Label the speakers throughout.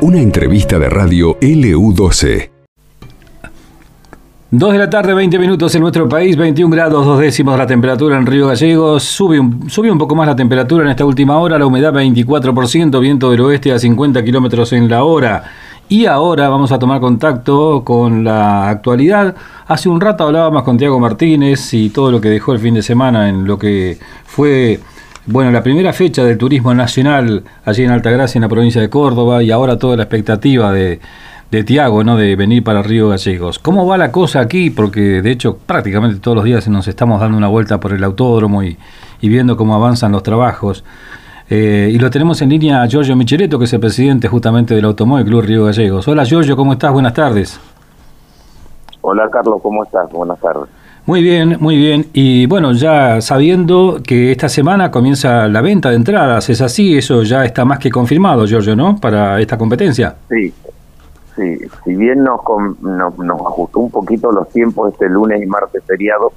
Speaker 1: Una entrevista de radio LU12.
Speaker 2: 2 de la tarde, 20 minutos en nuestro país, 21 grados, dos décimos la temperatura en Río Gallegos. Sube un, un poco más la temperatura en esta última hora, la humedad 24%, viento del oeste a 50 kilómetros en la hora. Y ahora vamos a tomar contacto con la actualidad. Hace un rato hablábamos con Tiago Martínez y todo lo que dejó el fin de semana en lo que fue bueno, la primera fecha del turismo nacional allí en Altagracia, en la provincia de Córdoba, y ahora toda la expectativa de, Tiago, ¿no? De venir para Río Gallegos. ¿Cómo va la cosa aquí? Porque de hecho prácticamente todos los días nos estamos dando una vuelta por el autódromo y, viendo cómo avanzan los trabajos. Eh, y lo tenemos en línea a Giorgio Micheletto, que es el presidente justamente del Automóvil Club Río Gallegos. Hola Giorgio, ¿cómo estás? Buenas tardes.
Speaker 3: Hola Carlos, ¿cómo estás? Buenas tardes.
Speaker 2: Muy bien, muy bien. Y bueno, ya sabiendo que esta semana comienza la venta de entradas, ¿es así? Eso ya está más que confirmado, Giorgio, ¿no? Para esta competencia.
Speaker 3: Sí, sí. Si bien nos, nos, ajustó un poquito los tiempos este lunes y martes feriado,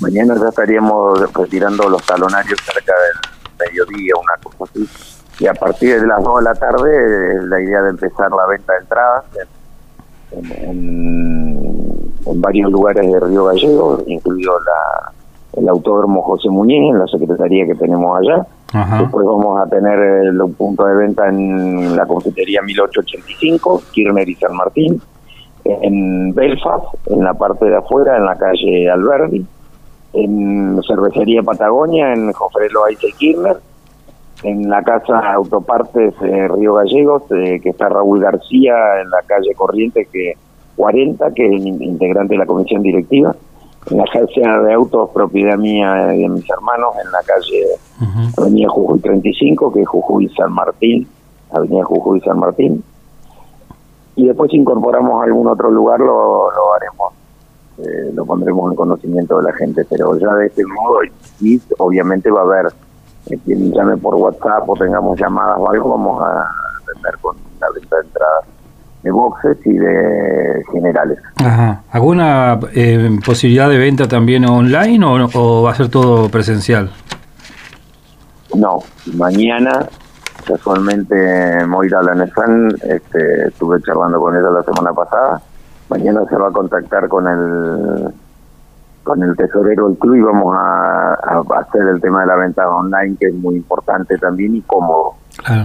Speaker 3: mañana ya estaríamos retirando los talonarios cerca del mediodía, una cosa así. Y a partir de las 2 de la tarde, la idea de empezar la venta de entradas en en varios lugares de Río Gallego, incluido la, el Autódromo José Muñiz, en la secretaría que tenemos allá. Después vamos a tener el, un punto de venta en la confitería 1885, Kirchner y San Martín. En Belfast, en la parte de afuera, en la calle Alberdi. En Cervecería Patagonia, en Jofrelo Aite Kirchner. En la casa Autopartes Río Gallegos, eh, que está Raúl García, en la calle Corriente, que 40, que es integrante de la comisión directiva, en la agencia de autos propiedad mía y de mis hermanos, en la calle Avenida Jujuy 35, que es Jujuy San Martín, Avenida Jujuy San Martín. Y después si incorporamos a algún otro lugar lo, lo haremos, eh, lo pondremos en conocimiento de la gente, pero ya de este modo, y obviamente va a haber eh, quien llame por WhatsApp o tengamos llamadas o algo, vamos a atender con la venta de entradas de boxes y de generales.
Speaker 2: Ajá. ¿Alguna eh, posibilidad de venta también online o, va a ser todo presencial?
Speaker 3: No, mañana casualmente Moira Lanesán, este, estuve charlando con ella la semana pasada, mañana se va a contactar con el con el tesorero del club y vamos a, hacer el tema de la venta online que es muy importante también y cómodo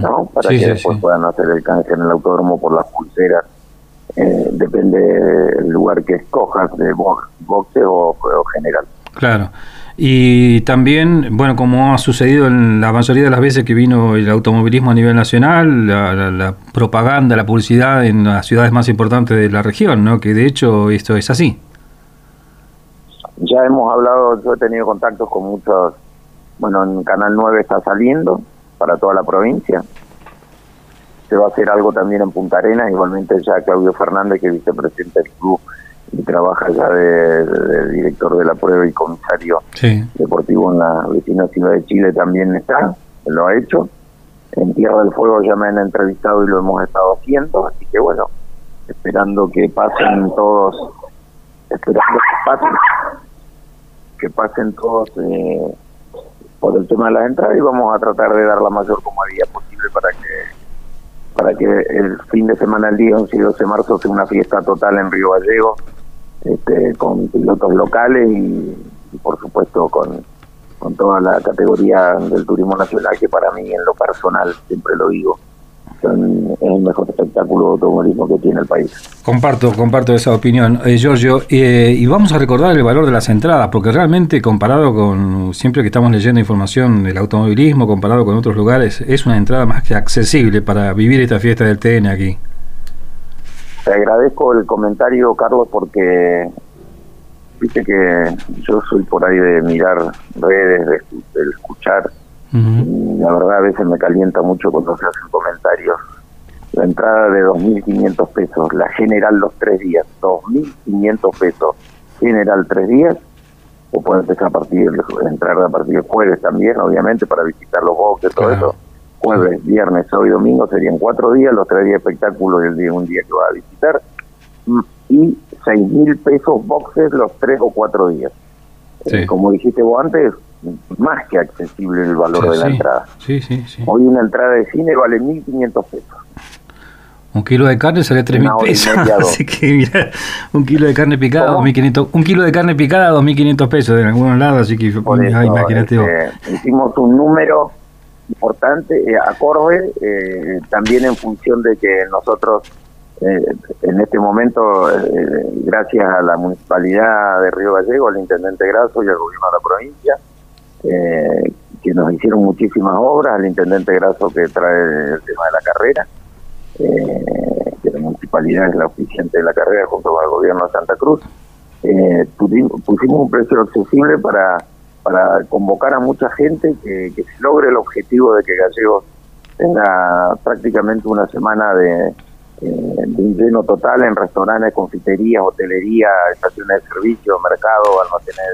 Speaker 3: ¿no? Para que después puedan hacer el canje en el autódromo por las pulseras. Eh, depende del lugar que escojas, de boxe o, general.
Speaker 2: Claro. Y también, bueno, como ha sucedido en la mayoría de las veces que vino el automovilismo a nivel nacional, la, propaganda, la publicidad en las ciudades más importantes de la región, ¿no? Que de hecho esto es así.
Speaker 3: Ya hemos hablado, yo he tenido contactos con muchos, bueno, en Canal 9 está saliendo, para toda la provincia. Se va a hacer algo también en Punta Arenas, igualmente ya Claudio Fernández, que es vicepresidente del club y trabaja ya de, director de la prueba y comisario deportivo en la vecina ciudad de Chile, también está, lo ha hecho. En Tierra del Fuego ya me han entrevistado y lo hemos estado haciendo, así que bueno, esperando que pasen todos, esperando que pasen, que pasen todos eh, por el tema de las entradas y vamos a tratar de dar la mayor comodidad posible para que para que el fin de semana, el día 11 y 12 de marzo, sea una fiesta total en Río Gallego, este, con pilotos locales y, y por supuesto con, con toda la categoría del turismo nacional, que para mí en lo personal, siempre lo digo, es el mejor espectáculo de automovilismo que tiene el país.
Speaker 2: Comparto, comparto esa opinión, eh, Giorgio. Eh, y vamos a recordar el valor de las entradas, porque realmente comparado con, siempre que estamos leyendo información del automovilismo, comparado con otros lugares, es una entrada más que accesible para vivir esta fiesta del TN aquí.
Speaker 3: Te agradezco el comentario, Carlos, porque viste que yo soy por ahí de mirar redes, de escuchar la verdad a veces me calienta mucho cuando se hacen comentarios. La entrada de 2.500 pesos, la general los tres días, 2.500 pesos, general tres días, o puede empezar a partir, entrar a partir del jueves también, obviamente, para visitar los boxes, todo eso. Jueves, viernes, sábado y domingo serían cuatro días, los tres días espectáculos y el día, un día que va a visitar. Y 6.000 pesos boxes los tres o cuatro días. como dijiste vos antes, más que accesible el valor de la entrada.
Speaker 2: Sí, sí, sí.
Speaker 3: Hoy una entrada de cine vale 1.500 pesos.
Speaker 2: Un kilo de carne sale 3.000 pesos. Así que mira, un kilo de carne picada, 2.500. Un kilo de carne picada, 2.500 pesos en algunos lados. Así que
Speaker 3: imagínate este, Hicimos un número importante, eh, acorde, eh, también en función de que nosotros eh, en este momento, gracias a la municipalidad de Río Gallego, al intendente Graso y al gobierno de la provincia, eh, que nos hicieron muchísimas obras, al intendente Graso que trae el tema de la carrera, que la municipalidad es la oficiante de la carrera junto con el gobierno de Santa Cruz, pusimos un precio accesible para, para convocar a mucha gente que, logre el objetivo de que Gallegos tenga prácticamente una semana de eh, de un lleno total en restaurantes, confiterías, hotelería, estaciones de servicio, mercado, almacenes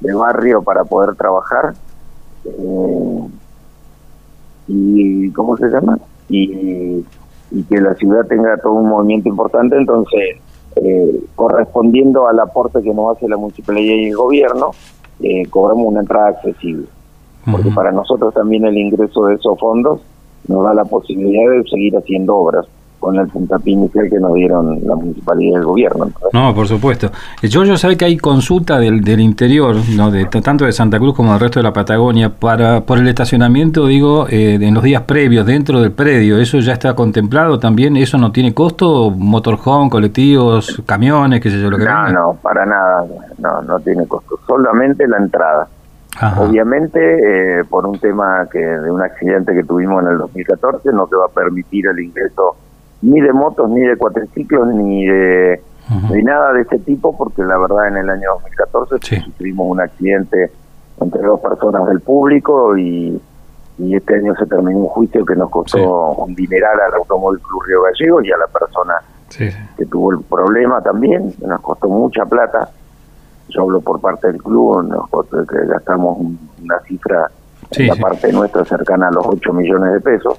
Speaker 3: de, de barrio para poder trabajar. Eh, y, ¿cómo se llama? Y, y, que la ciudad tenga todo un movimiento importante, entonces, eh, correspondiendo al aporte que nos hace la municipalidad y el gobierno, eh, cobramos una entrada accesible. Porque para nosotros también el ingreso de esos fondos nos da la posibilidad de seguir haciendo obras con el puntapié inicial que nos dieron la municipalidad y el gobierno.
Speaker 2: No, por supuesto. Yo, yo sabe que hay consulta del, del interior, ¿no? de, tanto de Santa Cruz como del resto de la Patagonia, para por el estacionamiento, digo, eh, en los días previos, dentro del predio. ¿Eso ya está contemplado también? ¿Eso no tiene costo? ¿Motorhome, colectivos, camiones, qué sé yo, lo que
Speaker 3: No, no, para nada. No, no tiene costo. Solamente la entrada. Obviamente, eh, por un tema que de un accidente que tuvimos en el 2014, no se va a permitir el ingreso ni de motos, ni de cuatriciclos, ni de, nada de ese tipo, porque la verdad en el año 2014 tuvimos un accidente entre dos personas del público y, este año se terminó un juicio que nos costó un dineral al Automóvil Club Río Gallego y a la persona que tuvo el problema también, nos costó mucha plata. Yo hablo por parte del club, nos costó que gastamos una cifra en la parte nuestra cercana a los 8 millones de pesos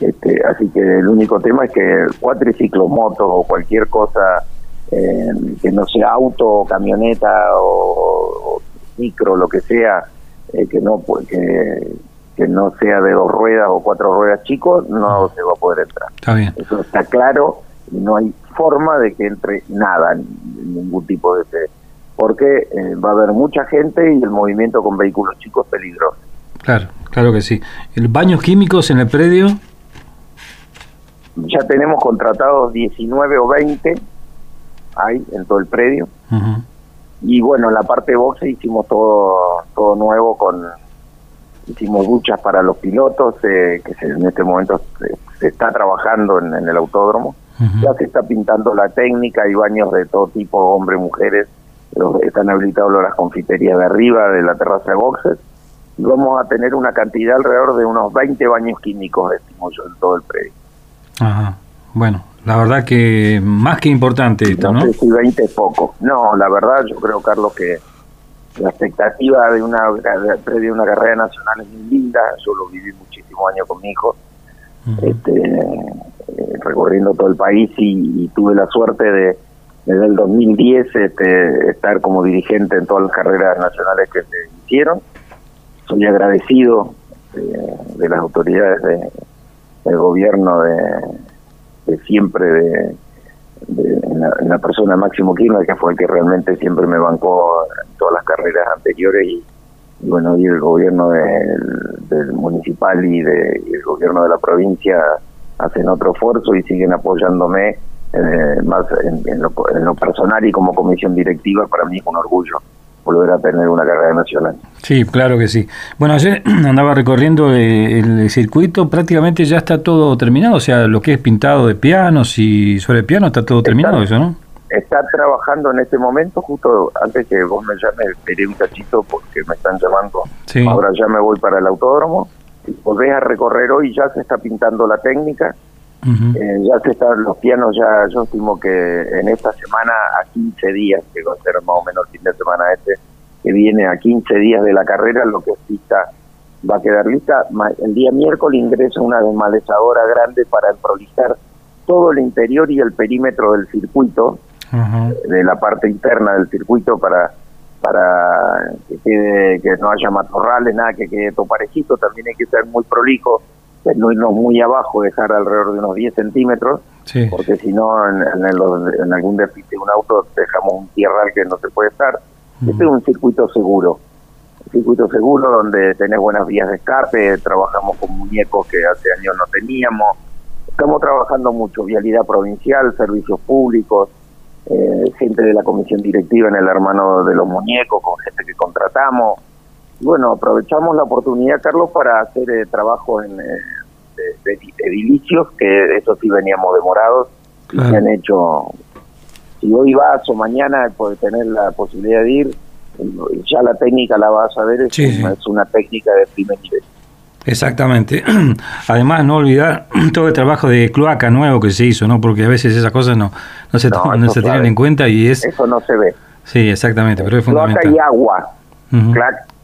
Speaker 3: este, así que el único tema es que cuatriciclos, motos o cualquier cosa eh, que no sea auto, camioneta o, micro, lo que sea, eh, que no que, que no sea de dos ruedas o cuatro ruedas chicos, no se va a poder entrar.
Speaker 2: Está bien.
Speaker 3: Eso está claro y no hay forma de que entre nada, ningún tipo de... Porque eh, va a haber mucha gente y el movimiento con vehículos chicos es peligroso.
Speaker 2: Claro, claro que sí. ¿El baños químicos en el predio?
Speaker 3: Ya tenemos contratados 19 o 20 ahí en todo el predio. Y bueno, en la parte de boxe hicimos todo todo nuevo con hicimos duchas para los pilotos eh, que en este momento se, está trabajando en, el autódromo. Ya se está pintando la técnica, hay baños de todo tipo, hombres, mujeres, están habilitados las confiterías de arriba de la terraza de boxes y vamos a tener una cantidad alrededor de unos 20 baños químicos, decimos yo, en todo el predio.
Speaker 2: Ajá. Bueno, la verdad que más que importante esto, ¿no?
Speaker 3: No sé si 20 es poco. No, la verdad yo creo, Carlos, que la expectativa de una de una carrera nacional es muy linda. Yo lo viví muchísimos años con mi hijo, este, eh, recorriendo todo el país y, tuve la suerte de desde el 2010 este, estar como dirigente en todas las carreras nacionales que se hicieron. Soy agradecido eh, de las autoridades de, el gobierno de, siempre de, en, la, persona Máximo Kirchner, que fue el que realmente siempre me bancó en todas las carreras anteriores y, bueno, y el gobierno del, municipal y, de, el gobierno de la provincia hacen otro esfuerzo y siguen apoyándome eh, más en, lo, en lo personal y como comisión directiva, para mí es un orgullo volver a tener una carrera nacional.
Speaker 2: Sí, claro que sí. Bueno, ayer andaba recorriendo el circuito, prácticamente ya está todo terminado, o sea, lo que es pintado de pianos y sobre piano está todo terminado, eso, ¿no?
Speaker 3: Está trabajando en este momento, justo antes que vos me llames, esperé un cachito porque me están llamando. Ahora ya me voy para el autódromo. Volvés a recorrer hoy, ya se está pintando la técnica eh, ya se están los pianos, ya yo estimo que en esta semana a 15 días, que va a ser más o menos el fin de semana este, que viene a 15 días de la carrera, lo que es pista va a quedar lista. El día miércoles ingresa una desmalezadora grande para prolijar todo el interior y el perímetro del circuito, de la parte interna del circuito para para que quede que no haya matorrales, nada que quede todo parejito, también hay que ser muy prolijo, irnos muy abajo, dejar alrededor de unos 10 centímetros, porque si no en, en, algún despiste de un auto dejamos un tierral que no se puede estar. Este es un circuito seguro, un circuito seguro donde tenés buenas vías de escape, trabajamos con muñecos que hace años no teníamos, estamos trabajando mucho, vialidad provincial, servicios públicos, eh, gente de la comisión directiva en el hermano de los muñecos, con gente que contratamos. bueno, aprovechamos la oportunidad, Carlos, para hacer eh, trabajo en, eh, de, edilicios, que eso sí veníamos demorados, y se han hecho, si hoy vas o mañana puedes tener la posibilidad de ir, ya la técnica la vas a ver, es, es una técnica de primer nivel.
Speaker 2: Exactamente. Además, no olvidar todo el trabajo de cloaca nuevo que se hizo, ¿no? Porque a veces esas cosas no, no se, no, se tienen en cuenta y es...
Speaker 3: Eso no se ve.
Speaker 2: Sí, exactamente, pero es
Speaker 3: fundamental. Cloaca y agua.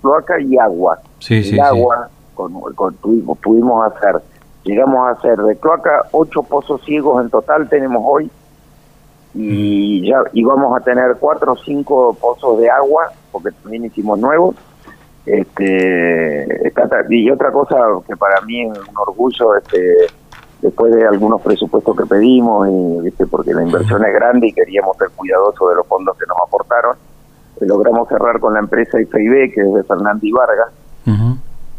Speaker 3: Cloaca y agua. Sí, sí, agua Con, con, pudimos hacer, llegamos a hacer de cloaca ocho pozos ciegos en total tenemos hoy. Y ya y vamos a tener cuatro o cinco pozos de agua, porque también hicimos nuevos este, y otra cosa que para mí es un orgullo, este, después de algunos presupuestos que pedimos, y porque la inversión es grande y queríamos ser cuidadosos de los fondos que nos aportaron, eh, logramos cerrar con la empresa IFIB, que es de Fernando Vargas,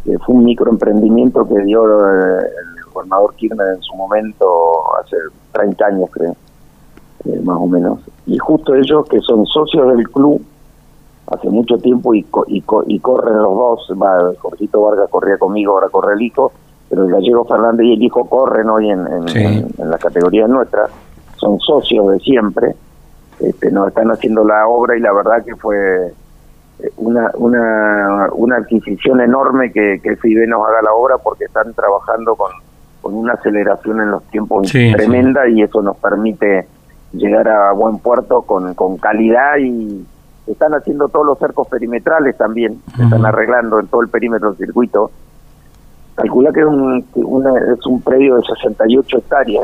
Speaker 3: que fue un microemprendimiento que dio eh, el gobernador Kirchner en su momento, hace 30 años creo, eh, más o menos. Y justo ellos, que son socios del club, hace mucho tiempo y, y, y corren los dos, va, Jorgito Vargas corría conmigo, ahora corre el hijo, pero el gallego Fernández y el hijo corren hoy en, en, la categoría nuestra, son socios de siempre, este, nos están haciendo la obra y la verdad que fue eh, una, una, una adquisición enorme que, que FIBE nos haga la obra porque están trabajando con, con una aceleración en los tiempos tremenda y eso nos permite llegar a buen puerto con, con calidad y, están haciendo todos los cercos perimetrales también, están arreglando en todo el perímetro del circuito. Calcula que es un, es un predio de 68 hectáreas.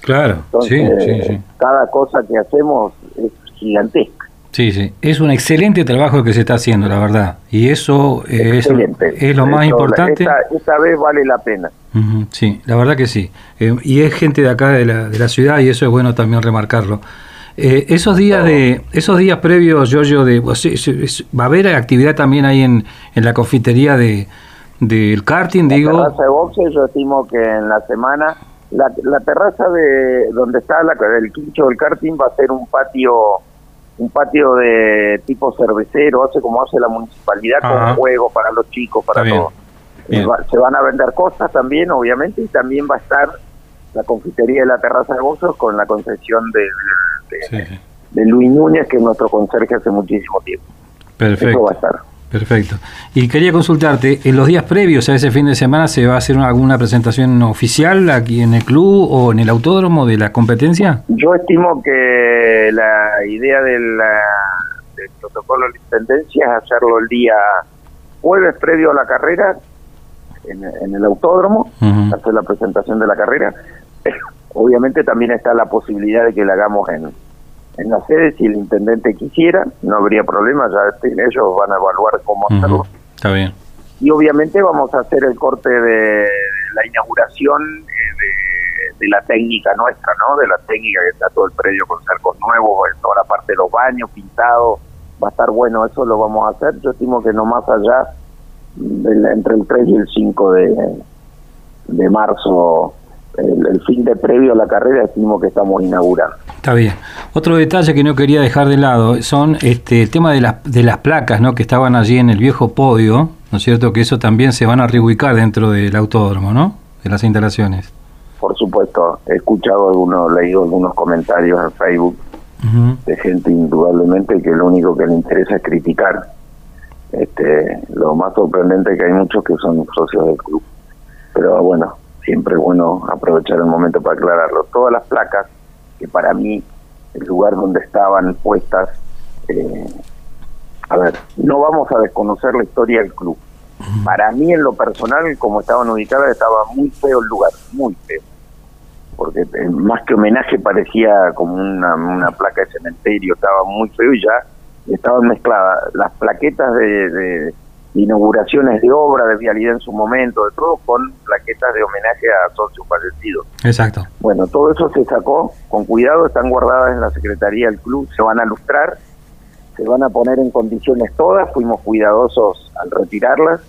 Speaker 2: Claro, sí, sí,
Speaker 3: cada cosa que hacemos es gigantesca.
Speaker 2: Sí, sí, es un excelente trabajo que se está haciendo, la verdad. Y eso es, es, lo más importante.
Speaker 3: Esta, vez vale la pena.
Speaker 2: sí, la verdad que sí. Eh, y es gente de acá, de la, de la ciudad, y eso es bueno también remarcarlo. Eh, esos días de esos días previos, Giorgio, de, va a haber actividad también ahí en, en la confitería de del karting, digo.
Speaker 3: La terraza de boxe, yo estimo que en la semana la, la terraza de donde está la, el quincho del karting va a ser un patio un patio de tipo cervecero, hace como hace la municipalidad con juegos para los chicos, para todos. Se van a vender cosas también, obviamente, y también va a estar la confitería de la terraza de Bozos con la concesión del de, Luis Núñez, que es nuestro conserje hace muchísimo tiempo.
Speaker 2: Perfecto. va a estar. Perfecto. Y quería consultarte, en los días previos a ese fin de semana, ¿se va a hacer alguna presentación oficial aquí en el club o en el autódromo de la competencia?
Speaker 3: Yo estimo que la idea del, del protocolo de intendencia es hacerlo el día jueves previo a la carrera en, el autódromo, hacer la presentación de la carrera. Obviamente también está la posibilidad de que la hagamos en, en la sede si el intendente quisiera, no habría problema, ya ellos van a evaluar cómo hacerlo.
Speaker 2: Está bien.
Speaker 3: Y obviamente vamos a hacer el corte de la inauguración eh, de, la técnica nuestra, ¿no? De la técnica que está todo el predio con cercos nuevos, toda la parte de los baños pintados, va a estar bueno, eso lo vamos a hacer. Yo estimo que no más allá, entre el 3 y el 5 de, de marzo el, fin de previo a la carrera decimos que estamos inaugurando.
Speaker 2: Está bien. Otro detalle que no quería dejar de lado son este el tema de las de las placas, ¿no? Que estaban allí en el viejo podio, ¿no es cierto? Que eso también se van a reubicar dentro del autódromo, ¿no? De las instalaciones.
Speaker 3: Por supuesto, he escuchado algunos, leído algunos comentarios en Facebook de gente indudablemente que lo único que le interesa es criticar. Este, lo más sorprendente es que hay muchos que son socios del club. Pero bueno, siempre es bueno aprovechar el momento para aclararlo. Todas las placas, que para mí el lugar donde estaban puestas, eh, a ver, no vamos a desconocer la historia del club. Para mí, en lo personal, como estaban ubicadas, estaba muy feo el lugar, muy feo. Porque eh, más que homenaje parecía como una, una placa de cementerio, estaba muy feo y ya estaban mezcladas las plaquetas de, inauguraciones de obra, de vialidad en su momento, de todo, con plaquetas de homenaje a socios fallecidos.
Speaker 2: Exacto.
Speaker 3: Bueno, todo eso se sacó con cuidado, están guardadas en la Secretaría del Club, se van a lustrar, se van a poner en condiciones todas, fuimos cuidadosos al retirarlas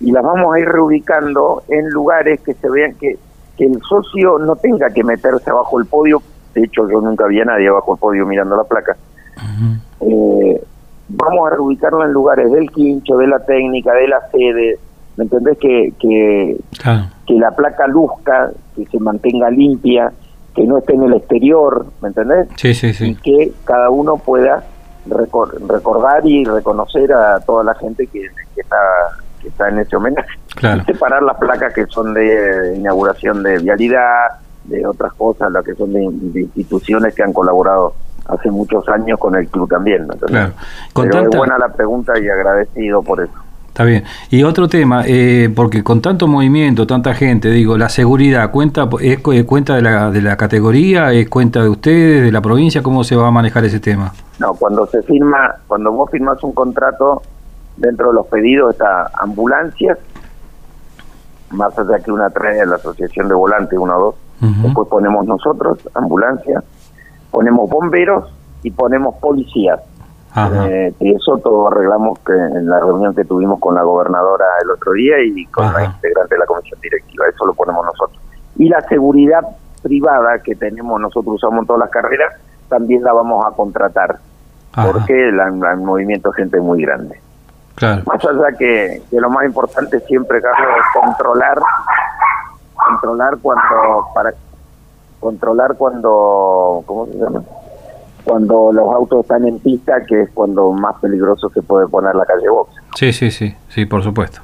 Speaker 3: y las vamos a ir reubicando en lugares que se vean que, que el socio no tenga que meterse abajo el podio, de hecho yo nunca vi a nadie abajo el podio mirando la placa, eh, vamos a reubicarlo en lugares del quincho, de la técnica, de la sede, ¿me entendés? Que, que, que la placa luzca, que se mantenga limpia, que no esté en el exterior, ¿me entendés?
Speaker 2: Sí, sí, sí.
Speaker 3: Y que cada uno pueda recordar y reconocer a toda la gente que, está que está en ese homenaje.
Speaker 2: Claro.
Speaker 3: separar las placas que son de inauguración de vialidad, de otras cosas, las que son de instituciones que han colaborado hace muchos años con el club también.
Speaker 2: Claro.
Speaker 3: Pero es buena la pregunta y agradecido por eso.
Speaker 2: Está bien. Y otro tema, eh, porque con tanto movimiento, tanta gente, digo, la seguridad, ¿cuenta es cuenta de la, de la categoría, es cuenta de ustedes, de la provincia? ¿Cómo se va a manejar ese tema?
Speaker 3: No, cuando se firma, cuando vos firmas un contrato, dentro de los pedidos está ambulancias, más allá que una trae la Asociación de Volantes, uno o dos, después ponemos nosotros, ambulancias, ponemos bomberos y ponemos policías. Eh, y eso todo arreglamos que en la reunión que tuvimos con la gobernadora el otro día y con la integrante de la comisión directiva, eso lo ponemos nosotros. Y la seguridad privada que tenemos, nosotros usamos en todas las carreras, también la vamos a contratar, porque el movimiento de gente es muy grande. Más allá que, que lo más importante siempre, Carlos, es controlar, controlar cuando, para controlar cuando, ¿cómo se llama? Cuando los autos están en pista, que es cuando más peligroso se puede poner la calle box.
Speaker 2: Sí, sí, sí, sí, por supuesto.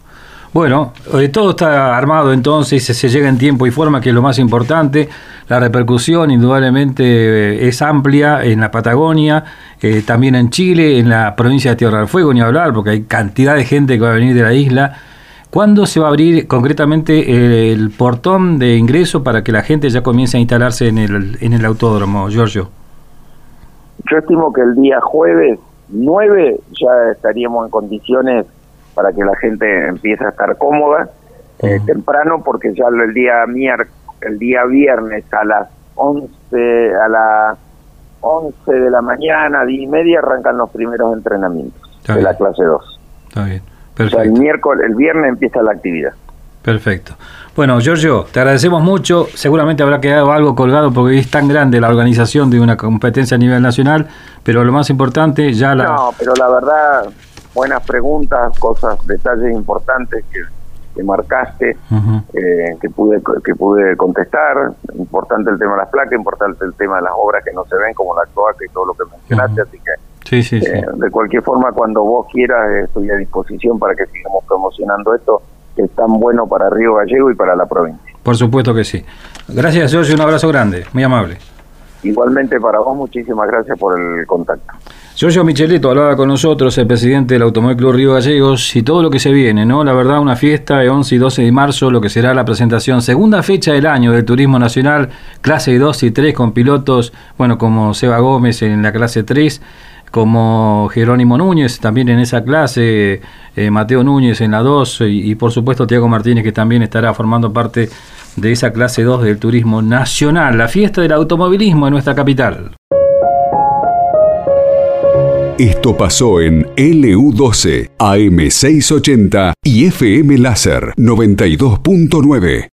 Speaker 2: Bueno, eh, todo está armado entonces, se llega en tiempo y forma, que es lo más importante. La repercusión indudablemente eh, es amplia en la Patagonia, eh, también en Chile, en la provincia de Tierra del Fuego, ni hablar, porque hay cantidad de gente que va a venir de la isla. ¿Cuándo se va a abrir concretamente el portón de ingreso para que la gente ya comience a instalarse en el, en el autódromo, Giorgio?
Speaker 3: Yo estimo que el día jueves 9 ya estaríamos en condiciones para que la gente empiece a estar cómoda eh, temprano porque ya el día el día viernes a las 11 a las 11 de la mañana, 10 y media arrancan los primeros entrenamientos de la clase 2.
Speaker 2: Está bien. Perfecto.
Speaker 3: el miércoles, el viernes empieza la actividad.
Speaker 2: Perfecto. Bueno, Giorgio, te agradecemos mucho. Seguramente habrá quedado algo colgado porque es tan grande la organización de una competencia a nivel nacional, pero lo más importante ya la...
Speaker 3: No, pero la verdad, buenas preguntas, cosas, detalles importantes que, que marcaste, eh, que pude que pude contestar. Importante el tema de las placas, importante el tema de las obras que no se ven, como la cloaca y todo lo que mencionaste. Así que,
Speaker 2: sí, sí, eh,
Speaker 3: de cualquier forma, cuando vos quieras, estoy a disposición para que sigamos promocionando esto, que es tan bueno para Río Gallego y para la provincia.
Speaker 2: Por supuesto que sí. Gracias, Jorge, un abrazo grande, muy amable.
Speaker 3: Igualmente para vos, muchísimas gracias por el contacto.
Speaker 2: Giorgio Michelito hablaba con nosotros, el presidente del Automóvil Club Río Gallegos, y todo lo que se viene, ¿no? La verdad, una fiesta de 11 y 12 de marzo, lo que será la presentación, segunda fecha del año del Turismo Nacional, clase 2 y 3, con pilotos, bueno, como Seba Gómez en la clase 3, como Jerónimo Núñez, también en esa clase, eh, Mateo Núñez en la 2, y, y por supuesto Tiago Martínez, que también estará formando parte de esa clase 2 del Turismo Nacional, la fiesta del automovilismo en nuestra capital.
Speaker 1: Esto pasó en LU12, AM680 y FM Láser 92.9.